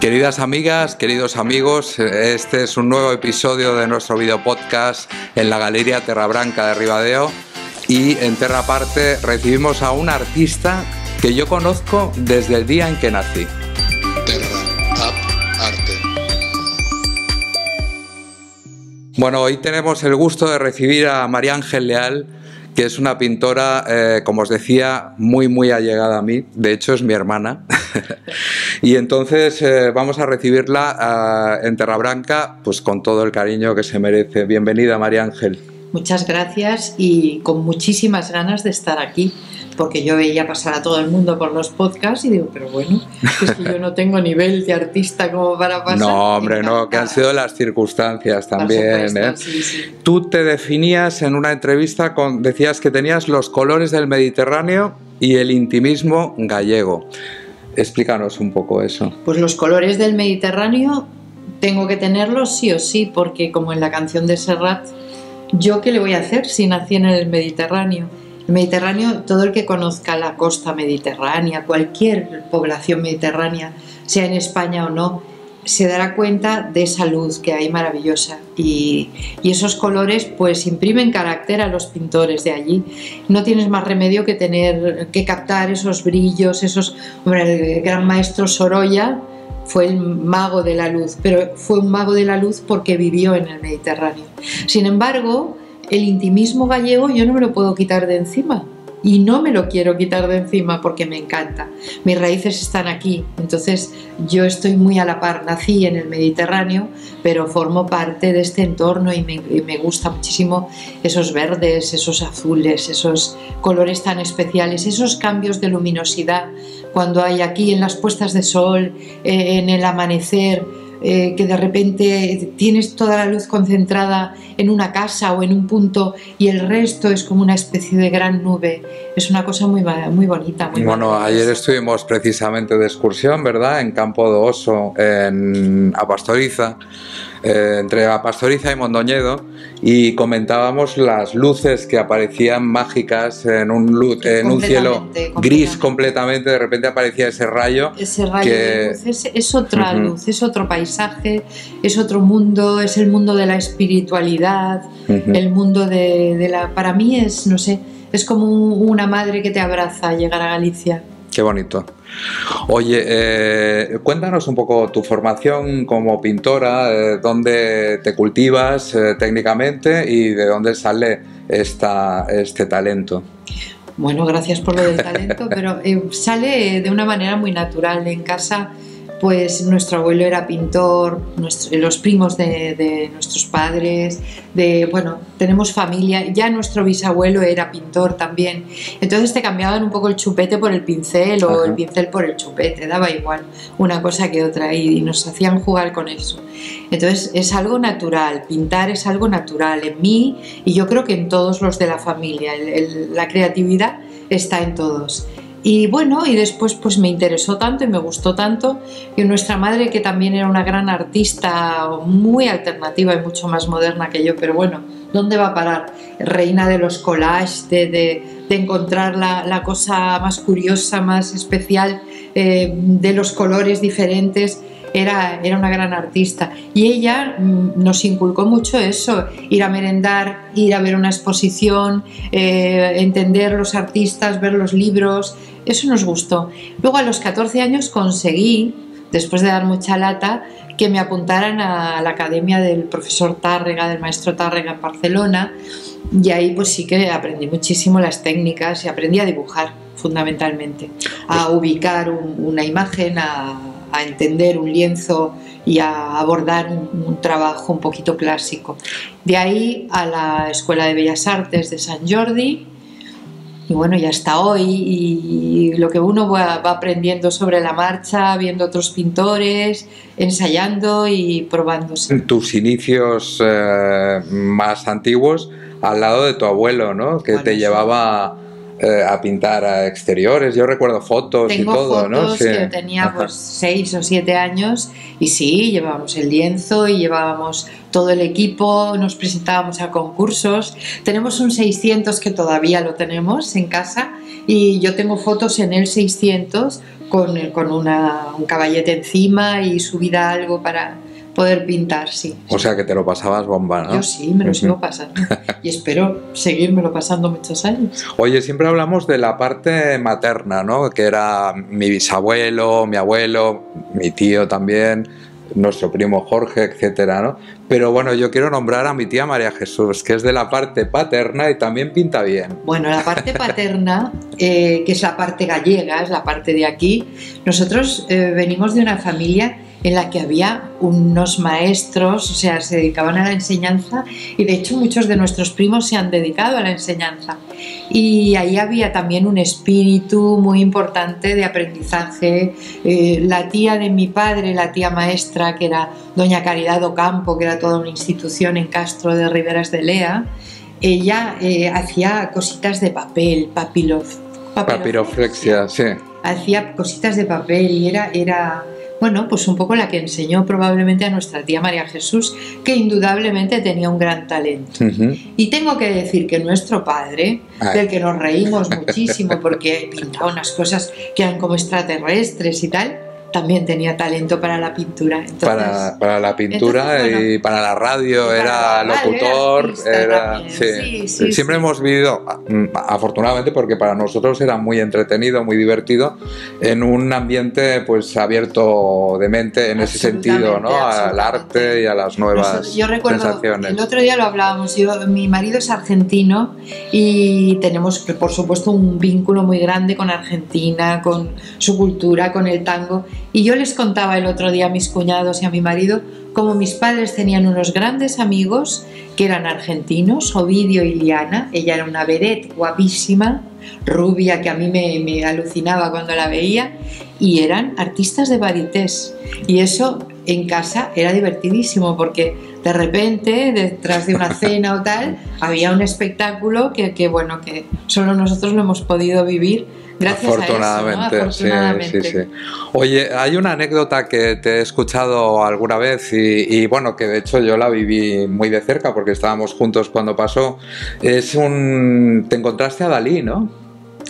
Queridas amigas, queridos amigos, este es un nuevo episodio de nuestro video podcast en la Galería Terra Branca de Ribadeo y en Terra Parte recibimos a un artista que yo conozco desde el día en que nací. Terra Up Arte. Bueno, hoy tenemos el gusto de recibir a María Ángel Leal, que es una pintora, eh, como os decía, muy, muy allegada a mí. De hecho, es mi hermana. y entonces eh, vamos a recibirla eh, en Terra Branca, pues con todo el cariño que se merece. Bienvenida, María Ángel. Muchas gracias y con muchísimas ganas de estar aquí, porque yo veía pasar a todo el mundo por los podcasts y digo, pero bueno, es que yo no tengo nivel de artista como para pasar. No, hombre, no, que han sido las circunstancias también. supuesto, ¿eh? sí, sí. Tú te definías en una entrevista con, decías que tenías los colores del Mediterráneo y el intimismo gallego. Explícanos un poco eso. Pues los colores del Mediterráneo tengo que tenerlos sí o sí, porque como en la canción de Serrat, ¿yo qué le voy a hacer si nací en el Mediterráneo? El Mediterráneo, todo el que conozca la costa mediterránea, cualquier población mediterránea, sea en España o no, se dará cuenta de esa luz que hay maravillosa y, esos colores pues imprimen carácter a los pintores de allí. No tienes más remedio que tener que captar esos brillos, esos hombre, el gran maestro Sorolla fue el mago de la luz, pero fue un mago de la luz porque vivió en el Mediterráneo. Sin embargo, el intimismo gallego yo no me lo puedo quitar de encima y no me lo quiero quitar de encima porque me encanta. Mis raíces están aquí, entonces yo estoy muy a la par. Nací en el Mediterráneo, pero formo parte de este entorno y me, me gusta muchísimo esos verdes, esos azules, esos colores tan especiales, esos cambios de luminosidad cuando hay aquí en las puestas de sol, eh, en el amanecer, eh, que de repente tienes toda la luz concentrada en una casa o en un punto y el resto es como una especie de gran nube. Es una cosa muy, muy bonita. Muy Bueno, ayer estuvimos precisamente de excursión, ¿verdad? En Campo de Oso, en Apastoriza, eh, entre Apastoriza y Mondoñedo, y comentábamos las luces que aparecían mágicas en un, en un cielo Completamente, gris completamente. de repente aparecía ese rayo. Ese rayo que- de luz es, es otra luz, es otro paisaje, es otro mundo, es el mundo de la espiritualidad, el mundo de, de la... Para mí es, no sé, es como un- una madre que te abraza al llegar a Galicia. Qué bonito. Oye, eh, cuéntanos un poco tu formación como pintora, eh, dónde te cultivas eh, técnicamente y de dónde sale esta, este talento. Bueno, gracias por lo del talento, pero sale de una manera muy natural. En casa, pues nuestro abuelo era pintor, nuestro- los primos de, de nuestros padres, de, bueno, tenemos familia, ya nuestro bisabuelo era pintor también. Entonces te cambiaban un poco el chupete por el pincel o Ajá. el pincel por el chupete, daba igual una cosa que otra y nos hacían jugar con eso. Entonces es algo natural, pintar es algo natural en mí y yo creo que en todos los de la familia. El- el- la creatividad está en todos. Y bueno, y después pues me interesó tanto y me gustó tanto que nuestra madre, que también era una gran artista, muy alternativa y mucho más moderna que yo, pero bueno, ¿dónde va a parar? Reina de los collages, de, de- de encontrar la, la cosa más curiosa, más especial, eh, de los colores diferentes era, era una gran artista. Y ella mm, nos inculcó mucho eso, ir a merendar, ir a ver una exposición, eh, entender los artistas, ver los libros, eso nos gustó. Luego a los 14 años conseguí, después de dar mucha lata, que me apuntaran a la academia del profesor Tárrega, del maestro Tárrega en Barcelona, y ahí pues sí que aprendí muchísimo las técnicas y aprendí a dibujar fundamentalmente, a ubicar un- una imagen, a, a entender un lienzo y a abordar un, un trabajo un poquito clásico. De ahí a la Escuela de Bellas Artes de San Jordi y bueno, y hasta hoy y lo que uno va, va aprendiendo sobre la marcha, viendo otros pintores, ensayando y probándose. Tus inicios eh, más antiguos al lado de tu abuelo, ¿no? Que Bueno, te sí. llevaba eh, a pintar a exteriores. Yo recuerdo fotos Tengo y todo, fotos ¿no? Sí. que yo tenía pues seis o siete años y sí, llevábamos el lienzo y llevábamos todo el equipo, nos presentábamos a concursos. Tenemos un 600 que todavía lo tenemos en casa y yo tengo fotos en el 600 con, con una, un caballete encima y subida algo para poder pintar, sí. O sea que te lo pasabas bomba, ¿no? Yo sí, me lo sigo pasando y espero seguírmelo pasando muchos años. Oye, siempre hablamos de la parte materna, ¿no? Que era mi bisabuelo, mi abuelo, mi tío también, nuestro primo Jorge, etcétera, ¿no? Pero bueno, yo quiero nombrar a mi tía María Jesús, que es de la parte paterna y también pinta bien. Bueno, la parte paterna, eh, que es la parte gallega, es la parte de aquí, nosotros eh, venimos de una familia en la que había unos maestros, o sea, se dedicaban a la enseñanza y de hecho muchos de nuestros primos se han dedicado a la enseñanza. Y ahí había también un espíritu muy importante de aprendizaje. Eh, la tía de mi padre, la tía maestra, que era doña Caridad Ocampo, que era toda una institución en Castro de Riberas de Lea, ella eh, hacía cositas de papel, papilof, Papiroflexia, sí. Hacía cositas de papel y era, era, bueno, pues un poco la que enseñó probablemente a nuestra tía María Jesús, que indudablemente tenía un gran talento. Y tengo que decir que nuestro padre, Ay. del que nos reímos muchísimo porque pintaba unas cosas que eran como extraterrestres y tal, también tenía talento para la pintura. Entonces, Para, para la pintura entonces, bueno, y para la radio, para- era locutor, era... sí. sí, sí, Siempre hemos vivido, mm, afortunadamente, porque para nosotros era muy entretenido, muy divertido, en un ambiente pues abierto de mente en ese sentido, ¿no? Al arte y a las nuevas Nosotros- yo recuerdo, sensaciones. el otro día lo hablábamos, yo, mi marido es argentino y tenemos, por supuesto, un vínculo muy grande con Argentina, con su cultura, con el tango. Y yo les contaba el otro día a mis cuñados y a mi marido como mis padres tenían unos grandes amigos que eran argentinos, Ovidio y Liana. Ella era una vedette guapísima, rubia, que a mí me, me alucinaba cuando la veía, y eran artistas de varités. Y eso en casa era divertidísimo porque de repente, detrás de una cena o tal, había un espectáculo que, que, bueno, que solo nosotros lo hemos podido vivir gracias Afortunadamente, a eso, ¿no? Afortunadamente. sí, sí, sí. Oye, hay una anécdota que te he escuchado alguna vez y, y, bueno, que de hecho yo la viví muy de cerca porque estábamos juntos cuando pasó. Es un... Te encontraste a Dalí, ¿no?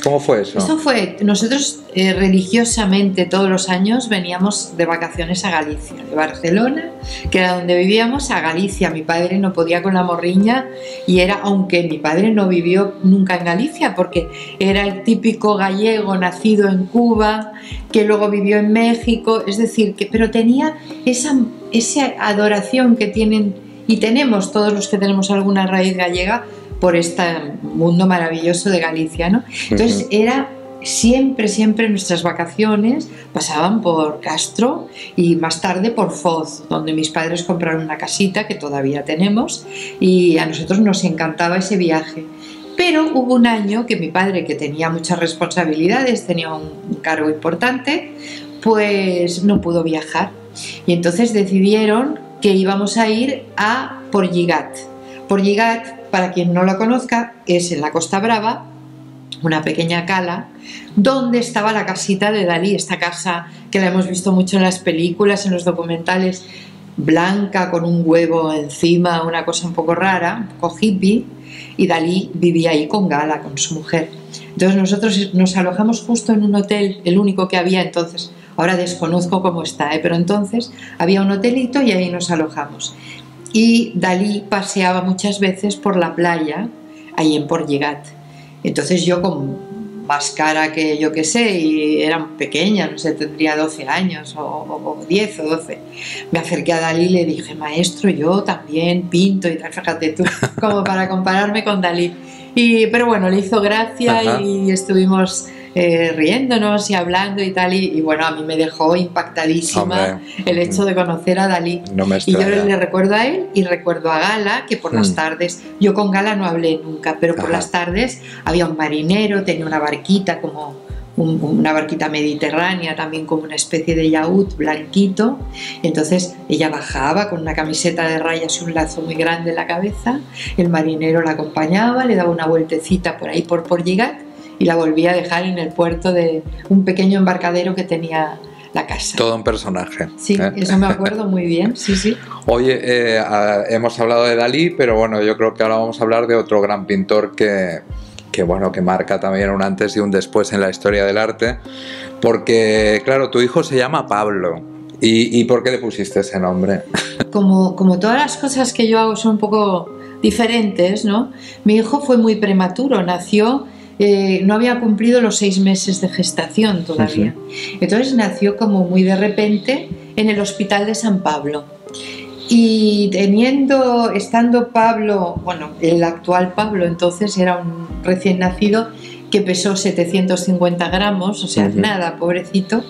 ¿Cómo fue eso? Eso fue, nosotros eh, religiosamente todos los años veníamos de vacaciones a Galicia, de Barcelona, que era donde vivíamos, a Galicia. Mi padre no podía con la morriña y era, aunque mi padre no vivió nunca en Galicia, porque era el típico gallego nacido en Cuba, que luego vivió en México, es decir, que, pero tenía esa, esa adoración que tienen y tenemos todos los que tenemos alguna raíz gallega por este mundo maravilloso de Galicia, ¿no? Entonces era siempre, siempre nuestras vacaciones pasaban por Castro y más tarde por Foz, donde mis padres compraron una casita que todavía tenemos y a nosotros nos encantaba ese viaje. Pero hubo un año que mi padre, que tenía muchas responsabilidades, tenía un, un cargo importante, pues no pudo viajar. Y entonces decidieron que íbamos a ir a Porligat. Porligat para quien no lo conozca, es en la Costa Brava, una pequeña cala, donde estaba la casita de Dalí, esta casa que la hemos visto mucho en las películas, en los documentales, blanca con un huevo encima, una cosa un poco rara, un poco hippie, y Dalí vivía ahí con Gala, con su mujer. Entonces nosotros nos alojamos justo en un hotel, el único que había entonces, ahora desconozco cómo está, ¿eh? pero entonces había un hotelito y ahí nos alojamos y Dalí paseaba muchas veces por la playa ahí en Porligat. Entonces yo con más cara que yo que sé, y era pequeña, no sé, tendría 12 años o, o 10 o 12, me acerqué a Dalí y le dije, maestro, yo también pinto y tal, fíjate tú, como para compararme con Dalí. Y, pero bueno, le hizo gracia Ajá. y estuvimos eh, riéndonos y hablando y tal, y, y, bueno, a mí me dejó impactadísima Hombre. el hecho de conocer a Dalí. No me Y yo le recuerdo a él y recuerdo a Gala, que por las Mm. tardes, yo con Gala no hablé nunca, pero por Ajá. las tardes había un marinero, tenía una barquita como un- una barquita mediterránea, también como una especie de yaúd blanquito. Entonces ella bajaba con una camiseta de rayas y un lazo muy grande en la cabeza, el marinero la acompañaba, le daba una vueltecita por ahí por Porligat y la volví a dejar en el puerto de un pequeño embarcadero que tenía la casa. Todo un personaje. Sí, ¿eh? eso me acuerdo muy bien, sí, sí. Oye, eh, a- hemos hablado de Dalí, pero bueno, yo creo que ahora vamos a hablar de otro gran pintor que, que, bueno, que marca también un antes y un después en la historia del arte, porque, claro, tu hijo se llama Pablo. ¿Y, y por qué le pusiste ese nombre? Como, como todas las cosas que yo hago son un poco diferentes, ¿no? Mi hijo fue muy prematuro, nació, eh, no había cumplido los seis meses de gestación todavía. Entonces nació como muy de repente en el hospital de San Pablo. Y teniendo, estando Pablo, bueno, el actual Pablo entonces era un recién nacido que pesó 750 gramos, o sea, Ujú. nada, pobrecito,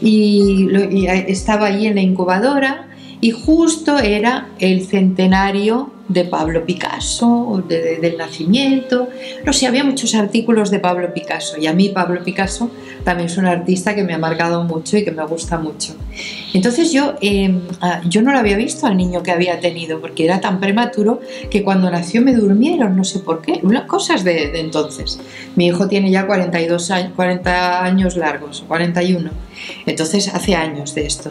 y, lo- y estaba allí en la incubadora y justo era el centenario de Pablo Picasso, de- de- del nacimiento, no sé, había muchos artículos de Pablo Picasso y a mí Pablo Picasso también es un artista que me ha marcado mucho y que me gusta mucho. Entonces yo, eh, ah, yo no lo había visto al niño que había tenido porque era tan prematuro que cuando nació me durmieron, no sé por qué, unas cosas de, de entonces. Mi hijo tiene ya 42 años, 40 años largos, 41, entonces hace años de esto.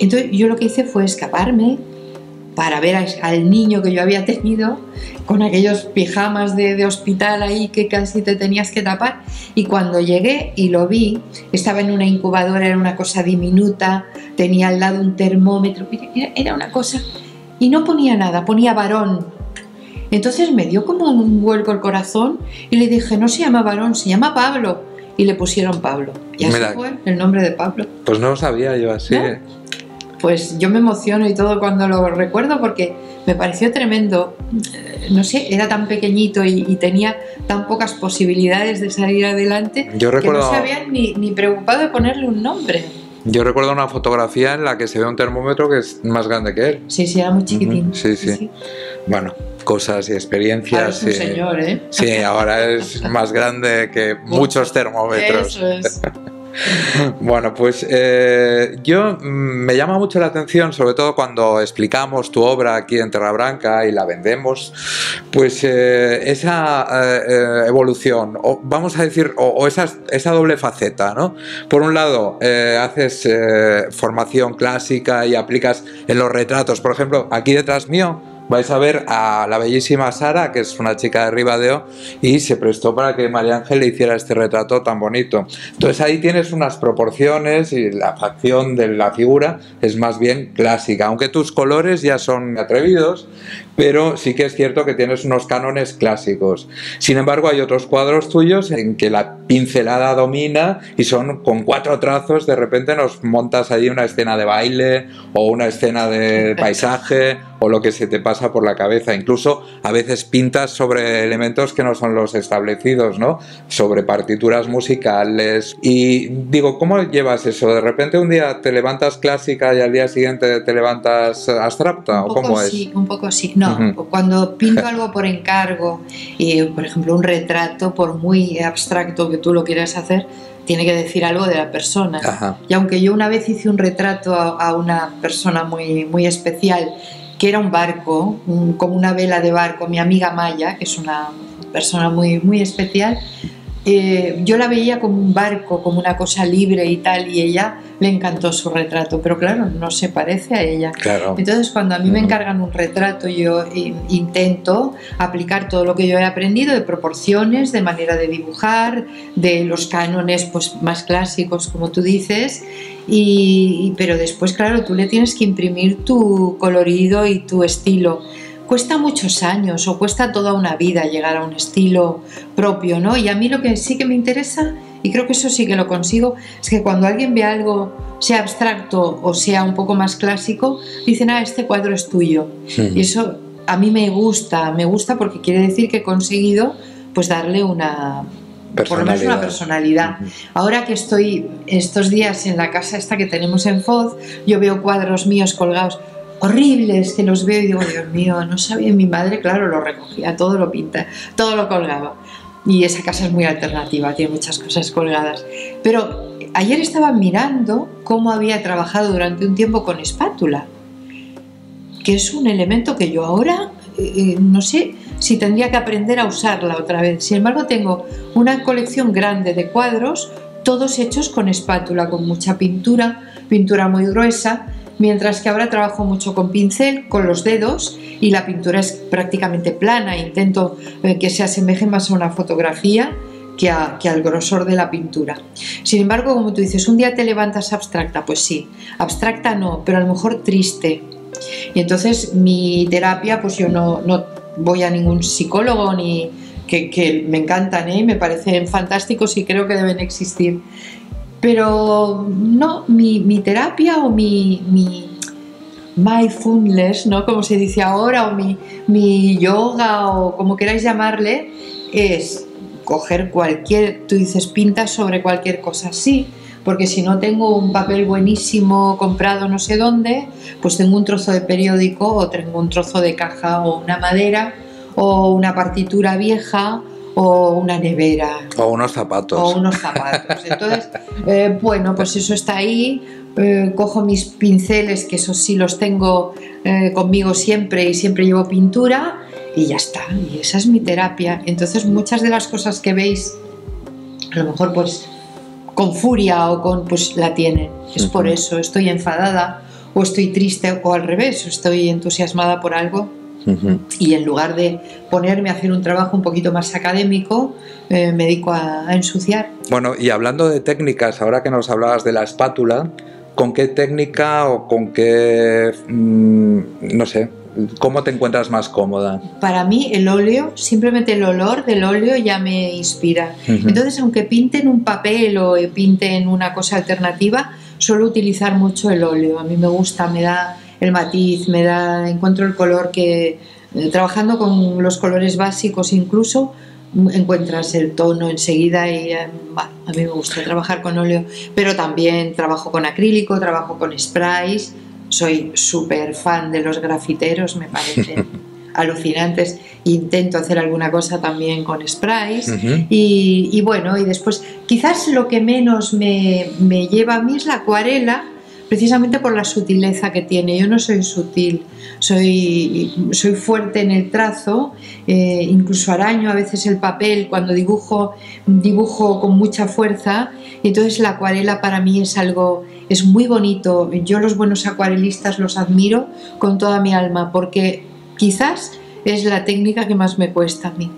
Entonces yo lo que hice fue escaparme para ver a- al niño que yo había tenido con aquellos pijamas de, de hospital ahí que casi te tenías que tapar. Y cuando llegué y lo vi, estaba en una incubadora, era una cosa diminuta, tenía al lado un termómetro, era, era una cosa... Y no ponía nada, ponía varón. Entonces me dio como un vuelco el corazón y le dije, no se llama varón, se llama Pablo. Y le pusieron Pablo. Y así Mira. fue el nombre de Pablo Pues no lo sabía yo así. ¿No? Pues yo me emociono y todo cuando lo recuerdo porque me pareció tremendo. Eh, No sé, era tan pequeñito y, y tenía tan pocas posibilidades de salir adelante Yo que recuerdo, no se habían ni, ni preocupado de ponerle un nombre. yo recuerdo una fotografía en la que se ve un termómetro que es más grande que él. Sí, sí, era muy chiquitín. Sí, sí. Bueno, cosas y Ahora experiencias. es un señor, ¿eh? Sí, ahora es más grande que muchos termómetros. Eso es. Bueno, pues eh, yo mm, me llama mucho la atención, sobre todo cuando explicamos tu obra aquí en Terra Branca y la vendemos, pues eh, esa eh, evolución, o vamos a decir, o, o esa, esa doble faceta, ¿no? Por un lado, haces formación clásica y aplicas en los retratos, por ejemplo, aquí detrás mío. Vais a ver a la bellísima Sara, que es una chica de Ribadeo, y se prestó para que María Ángel le hiciera este retrato tan bonito. Entonces ahí tienes unas proporciones y la facción de la figura es más bien clásica, aunque tus colores ya son atrevidos, pero sí que es cierto que tienes unos cánones clásicos. Sin embargo, hay otros cuadros tuyos en que la pincelada domina y son con cuatro trazos, de repente nos montas ahí una escena de baile o una escena de paisaje o lo que se te pasa por la cabeza. Incluso a veces pintas sobre elementos que no son los establecidos, ¿no? Sobre partituras musicales. Y digo, ¿cómo llevas eso? ¿De repente un día te levantas clásica y al día siguiente te levantas abstracta? Un ¿O cómo es? un poco sí. No, Ujú. cuando pinto algo por encargo, y, por ejemplo un retrato, por muy abstracto que tú lo quieras hacer, tiene que decir algo de la persona. Ajá. Y aunque yo una vez hice un retrato a, a una persona muy, muy especial, que era un barco, un- como una vela de barco, mi amiga Maya, que es una persona muy, muy especial, eh, yo la veía como un barco, como una cosa libre y tal, y ella le encantó su retrato, pero claro, no se parece a ella. Claro. Entonces, cuando a mí me encargan un retrato, yo in- intento aplicar todo lo que yo he aprendido de proporciones, de manera de dibujar, de los cánones pues, más clásicos, como tú dices, y- pero después, claro, tú le tienes que imprimir tu colorido y tu estilo. Cuesta muchos años o cuesta toda una vida llegar a un estilo propio, ¿no? Y a mí lo que sí que me interesa, y creo que eso sí que lo consigo, es que cuando alguien ve algo, sea abstracto o sea un poco más clásico, dicen, ah, este cuadro es tuyo. Y eso a mí me gusta, me gusta porque quiere decir que he conseguido pues darle una, por lo menos una personalidad. Ahora que estoy estos días en la casa esta que tenemos en Foz, yo veo cuadros míos colgados horribles que los veo y digo, Dios mío, no sabía mi madre, claro, lo recogía, todo lo pinta, todo lo colgaba. Y esa casa es muy alternativa, tiene muchas cosas colgadas. Pero ayer estaba mirando cómo había trabajado durante un tiempo con espátula, que es un elemento que yo ahora, eh, no sé, si tendría que aprender a usarla otra vez. Sin embargo, tengo una colección grande de cuadros, todos hechos con espátula, con mucha pintura, pintura muy gruesa, mientras que ahora trabajo mucho con pincel, con los dedos y la pintura es prácticamente plana, intento eh, que se asemeje más a una fotografía que, al grosor de la pintura. Sin embargo, como tú dices, un día te levantas abstracta, pues sí, abstracta no, pero a lo mejor triste. Y entonces mi terapia, pues yo no, voy a ningún psicólogo ni que, que me encantan, ¿eh? me parecen fantásticos y creo que deben existir. Pero no, mi, mi terapia o mi, mi mindfulness, ¿no? Como se dice ahora, o mi, mi yoga, o como queráis llamarle, es coger cualquier, tú dices, pintas sobre cualquier cosa, sí, porque si no tengo un papel buenísimo comprado no sé dónde, pues tengo un trozo de periódico o tengo un trozo de caja o una madera o una partitura vieja o una nevera. O unos zapatos. O unos zapatos. Entonces, eh, bueno, pues eso está ahí. Eh, cojo mis pinceles, que esos sí los tengo eh, conmigo siempre y siempre llevo pintura y ya está. Y esa es mi terapia. Entonces, muchas de las cosas que veis, a lo mejor pues con furia o con, pues la tienen. Es por eso, estoy enfadada o estoy triste o al revés, estoy entusiasmada por algo y en lugar de ponerme a hacer un trabajo un poquito más académico, eh, me dedico a, a, ensuciar. Bueno, y hablando de técnicas, ahora que nos hablabas de la espátula, ¿con qué técnica o con qué, mmm, no sé, cómo te encuentras más cómoda? Para mí el óleo, simplemente el olor del óleo ya me inspira. Uh -huh. Entonces, aunque pinte en un papel o pinte en una cosa alternativa, suelo utilizar mucho el óleo. A mí me gusta, me da el matiz, me da, encuentro el color que, eh, trabajando con los colores básicos incluso, encuentras el tono enseguida y eh, bah, a mí me gusta trabajar con óleo, pero también trabajo con acrílico, trabajo con sprays, soy súper fan de los grafiteros, me parecen alucinantes, intento hacer alguna cosa también con sprays uh -huh. y, y, bueno, y después quizás lo que menos me, me lleva a mí es la acuarela, precisamente por la sutileza que tiene. Yo no soy sutil, soy, soy fuerte en el trazo, eh, incluso araño a veces el papel cuando dibujo, dibujo con mucha fuerza. Y entonces la acuarela para mí es algo, es muy bonito. Yo los buenos acuarelistas los admiro con toda mi alma porque quizás es la técnica que más me cuesta a mí.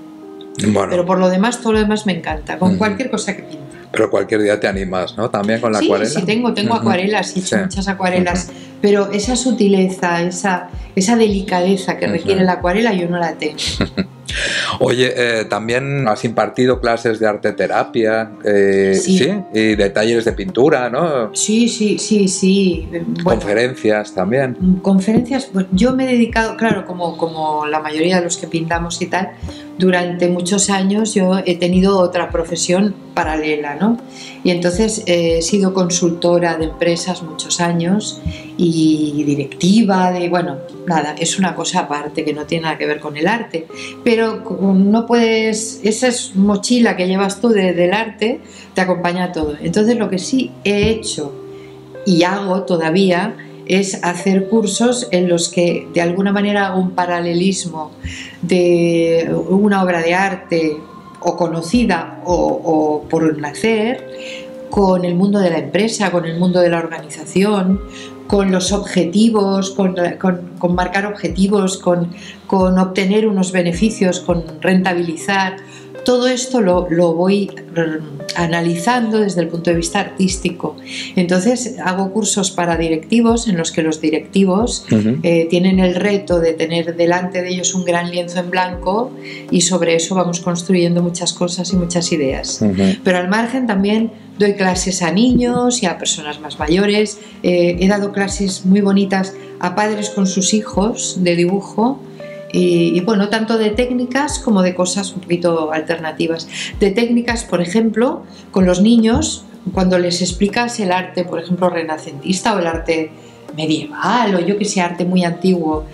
Bueno. Pero por lo demás, todo lo demás me encanta, con cualquier cosa que pinte. Pero cualquier día te animas, ¿no? También con la sí, acuarela. Sí, tengo, tengo acuarelas, he hecho sí. muchas acuarelas, pero esa sutileza, esa, esa delicadeza que requiere la acuarela yo no la tengo. Oye, eh, también has impartido clases de arte terapia, eh, sí. sí. y de talleres de pintura, ¿no? Sí, sí, sí, sí. Bueno, conferencias también. Conferencias, pues yo me he dedicado, claro, como, como la mayoría de los que pintamos y tal, durante muchos años yo he tenido otra profesión paralela, ¿no? Y entonces eh, he sido consultora de empresas muchos años y directiva de, bueno, nada, es una cosa aparte que no tiene nada que ver con el arte, pero no puedes, esa es mochila que llevas tú de, del arte te acompaña a todo. Entonces lo que sí he hecho y hago todavía es hacer cursos en los que de alguna manera hago un paralelismo de una obra de arte o conocida o, o por nacer con el mundo de la empresa, con el mundo de la organización, con los objetivos, con, con, con marcar objetivos, con, con, obtener unos beneficios, con rentabilizar. Todo esto lo, lo, voy analizando desde el punto de vista artístico. Entonces hago cursos para directivos en los que los directivos uh -huh. eh, tienen el reto de tener delante de ellos un gran lienzo en blanco y sobre eso vamos construyendo muchas cosas y muchas ideas. Uh -huh. Pero al margen también doy clases a niños y a personas más mayores. Eh, he dado clases muy bonitas a padres con sus hijos de dibujo. Y, y, bueno, tanto de técnicas como de cosas un poquito alternativas. De técnicas, por ejemplo, con los niños, cuando les explicas el arte, por ejemplo, renacentista o el arte medieval o yo que sé, arte muy antiguo,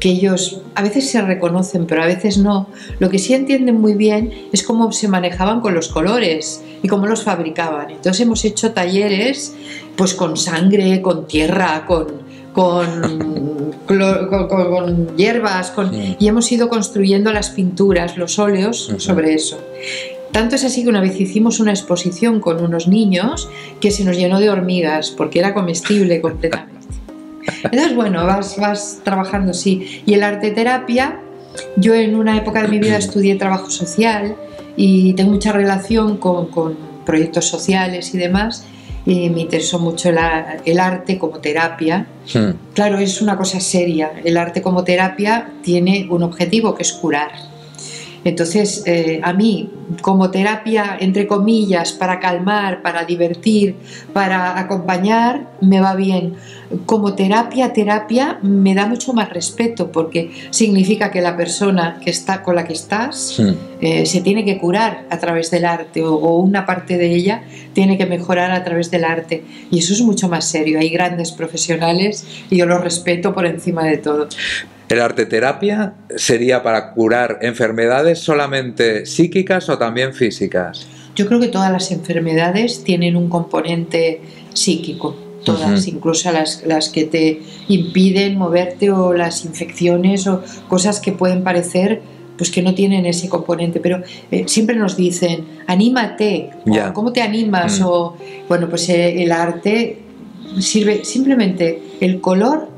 que ellos a veces se reconocen, pero a veces no. Lo que sí entienden muy bien es cómo se manejaban con los colores y cómo los fabricaban. Entonces hemos hecho talleres pues con sangre, con tierra, con, con con, hierbas, con- Sí. y hemos ido construyendo las pinturas, los óleos sobre eso. Tanto es así que una vez hicimos una exposición con unos niños que se nos llenó de hormigas porque era comestible completamente. Entonces, bueno, vas, vas trabajando, sí. Y el arte terapia, yo en una época de mi vida estudié trabajo social y tengo mucha relación con, con proyectos sociales y demás. Y me interesó mucho el, el arte como terapia. Hmm. Claro, es una cosa seria. El arte como terapia tiene un objetivo que es curar. Entonces, eh, a mí, como terapia, entre comillas, para calmar, para divertir, para acompañar, me va bien. Como terapia, terapia, me da mucho más respeto porque significa que la persona que está, con la que estás eh, se tiene que curar a través del arte o, o una parte de ella tiene que mejorar a través del arte. Y eso es mucho más serio. Hay grandes profesionales y yo los respeto por encima de todo. ¿El arte terapia sería para curar enfermedades solamente psíquicas o también físicas? Yo creo que todas las enfermedades tienen un componente psíquico, todas, Ujú. incluso las, las que te impiden moverte o las infecciones o cosas que pueden parecer pues que no tienen ese componente, pero eh, siempre nos dicen, anímate, o, Ya. ¿cómo te animas? Mm. O, bueno, pues eh, el arte sirve simplemente el color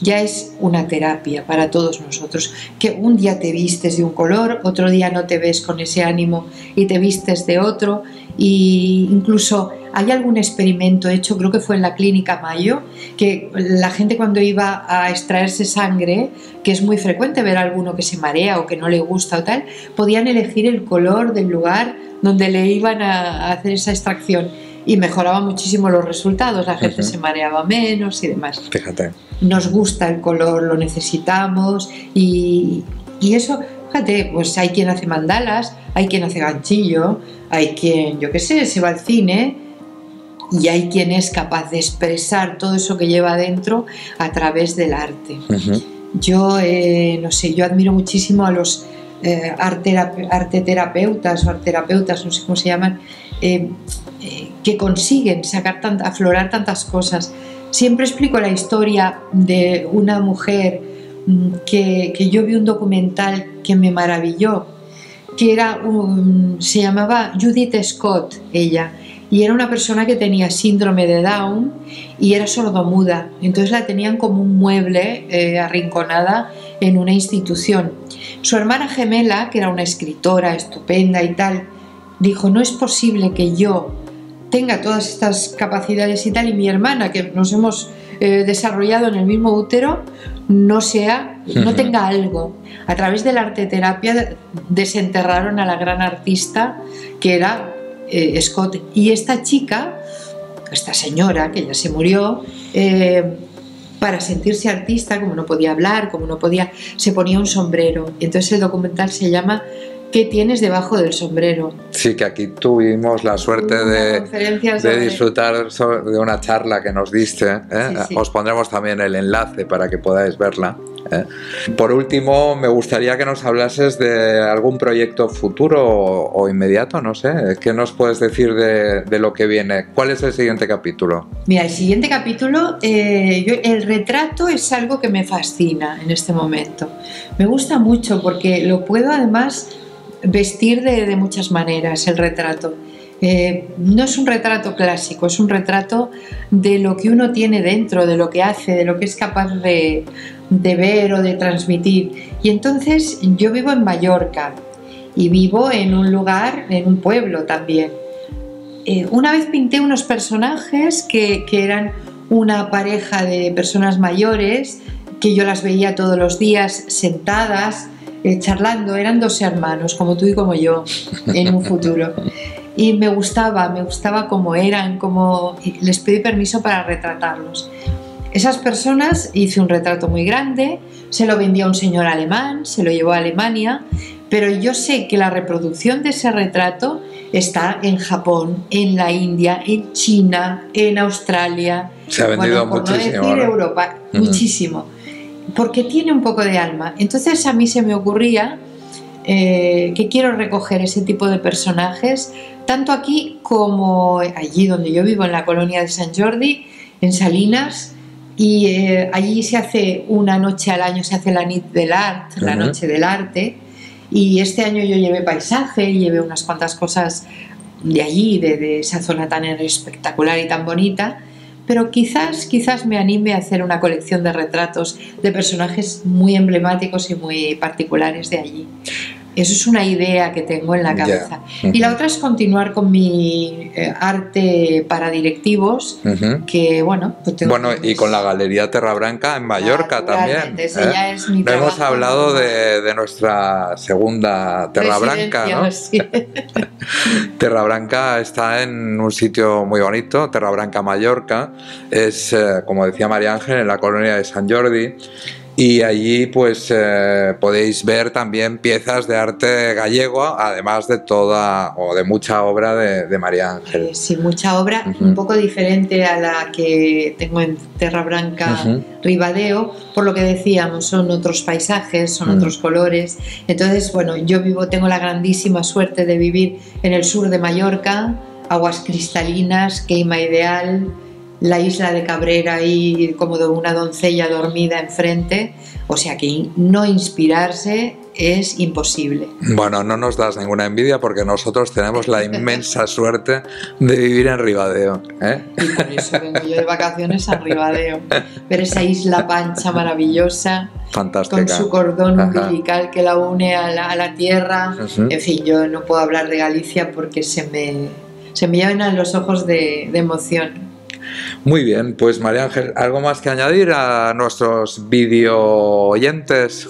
ya es una terapia para todos nosotros. Que un día te vistes de un color, otro día no te ves con ese ánimo y te vistes de otro. Y incluso hay algún experimento hecho, creo que fue en la clínica Mayo, que la gente cuando iba a extraerse sangre, que es muy frecuente ver a alguno que se marea o que no le gusta o tal, podían elegir el color del lugar donde le iban a hacer esa extracción y mejoraba muchísimo los resultados, la gente se mareaba menos y demás Fíjate. nos gusta el color, lo necesitamos y, y eso, fíjate, pues hay quien hace mandalas, hay quien hace ganchillo, hay quien, yo qué sé, se va al cine y hay quien es capaz de expresar todo eso que lleva adentro a través del arte. Yo, eh, no sé, yo admiro muchísimo a los eh, arteterapeutas o arterapeutas, no sé cómo se llaman, eh, eh, que consiguen sacar aflorar tantas cosas. Siempre explico la historia de una mujer mm, que, que yo vi un documental que me maravilló, que era un- se llamaba Judith Scott, ella, y era una persona que tenía síndrome de Down y era sordomuda. Entonces la tenían como un mueble eh, arrinconada en una institución. Su hermana gemela, que era una escritora estupenda y tal, dijo, no es posible que yo tenga todas estas capacidades y tal, y mi hermana, que nos hemos eh, desarrollado en el mismo útero, no sea, no tenga algo. A través de la arte terapia desenterraron a la gran artista que era eh, Scott. Y esta chica, esta señora, que ya se murió, eh, para sentirse artista, como no podía hablar, como no podía, se ponía un sombrero. Entonces el documental se llama ¿Qué tienes debajo del sombrero? Sí, que aquí tuvimos la suerte de, de sobre- disfrutar so- de una charla que nos diste. ¿eh? Sí, sí. Os pondremos también el enlace para que podáis verla. ¿eh? Por último, me gustaría que nos hablases de algún proyecto futuro o, o inmediato, no sé. ¿Qué nos puedes decir de, de lo que viene? ¿Cuál es el siguiente capítulo? Mira, el siguiente capítulo, eh, yo- el retrato es algo que me fascina en este momento. Me gusta mucho porque lo puedo además vestir de, muchas maneras, el retrato. Eh, no es un retrato clásico, es un retrato de lo que uno tiene dentro, de lo que hace, de lo que es capaz de, ver o de transmitir. Y entonces yo vivo en Mallorca y vivo en un lugar, en un pueblo también. Eh, una vez pinté unos personajes que eran una pareja de personas mayores que yo las veía todos los días sentadas, eh, charlando, eran dos hermanos, como tú y como yo, en un futuro. Y me gustaba, me gustaba cómo eran, cómo... les pedí permiso para retratarlos. Esas personas hice un retrato muy grande, se lo vendí a un señor alemán, se lo llevó a Alemania, pero yo sé que la reproducción de ese retrato está en Japón, en la India, en China, en Australia. Se ha vendido bueno, por muchísimo. no decir. Europa, muchísimo. Porque tiene un poco de alma. Entonces a mí se me ocurría eh, que quiero recoger ese tipo de personajes, tanto aquí como allí donde yo vivo, en la colonia de San Jordi, en Salinas, y eh, allí se hace una noche al año, se hace la Nit del Art, la noche del arte. Y este año yo llevé paisaje, llevé unas cuantas cosas de allí, de, de esa zona tan espectacular y tan bonita. Pero quizás, quizás me anime a hacer una colección de retratos de personajes muy emblemáticos y muy particulares de allí. Eso es una idea que tengo en la Ya. cabeza. Y la otra es continuar con mi eh, arte para directivos, que bueno, pues tengo Bueno, y con la Galería Terra Branca en Mallorca también. Ese ¿eh? ya es mi No hemos hablado de, de nuestra segunda Terra Branca, ¿no? Sí. Terra Branca está en un sitio muy bonito, Terra Branca Mallorca, es, eh, como decía María Ángel, en la colonia de San Jordi. Y allí pues eh, podéis ver también piezas de arte gallego, además de toda o de mucha obra de, de María Ángel. Eh, sí, mucha obra, un poco diferente a la que tengo en Terra Branca. Ribadeo, por lo que decíamos, son otros paisajes, son otros colores. Entonces, bueno, yo vivo, tengo la grandísima suerte de vivir en el sur de Mallorca, aguas cristalinas, queima ideal, la isla de Cabrera ahí como de una doncella dormida enfrente. O sea que no inspirarse es imposible. Bueno, no nos das ninguna envidia porque nosotros tenemos la inmensa suerte de vivir en Ribadeo. ¿eh? Y por eso vengo yo de vacaciones a Ribadeo. Ver esa isla pancha maravillosa, Fantástica. con su cordón Ajá. umbilical que la une a la, a la tierra. Ujú. En fin, yo no puedo hablar de Galicia porque se me, se me llenan los ojos de, de emoción. Muy bien, pues María Ángel, ¿algo más que añadir a nuestros video oyentes?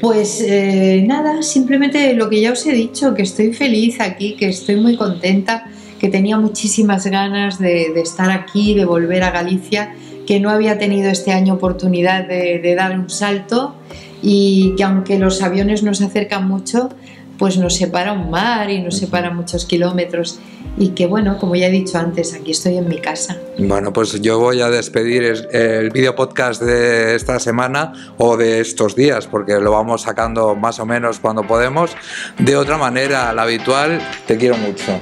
Pues eh, nada, simplemente lo que ya os he dicho, que estoy feliz aquí, que estoy muy contenta, que tenía muchísimas ganas de, estar aquí, de volver a Galicia, que no había tenido este año oportunidad de, de dar un salto y que aunque los aviones nos acercan mucho, pues nos separa un mar y nos separa muchos kilómetros y que bueno, como ya he dicho antes, aquí estoy en mi casa. Bueno, pues yo voy a despedir es- el video podcast de esta semana o de estos días, porque lo vamos sacando más o menos cuando podemos. De otra manera, la habitual, te quiero mucho.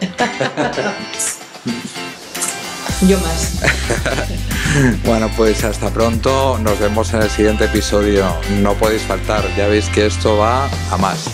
Yo más. Bueno, pues hasta pronto, nos vemos en el siguiente episodio. No podéis faltar, ya veis que esto va a más.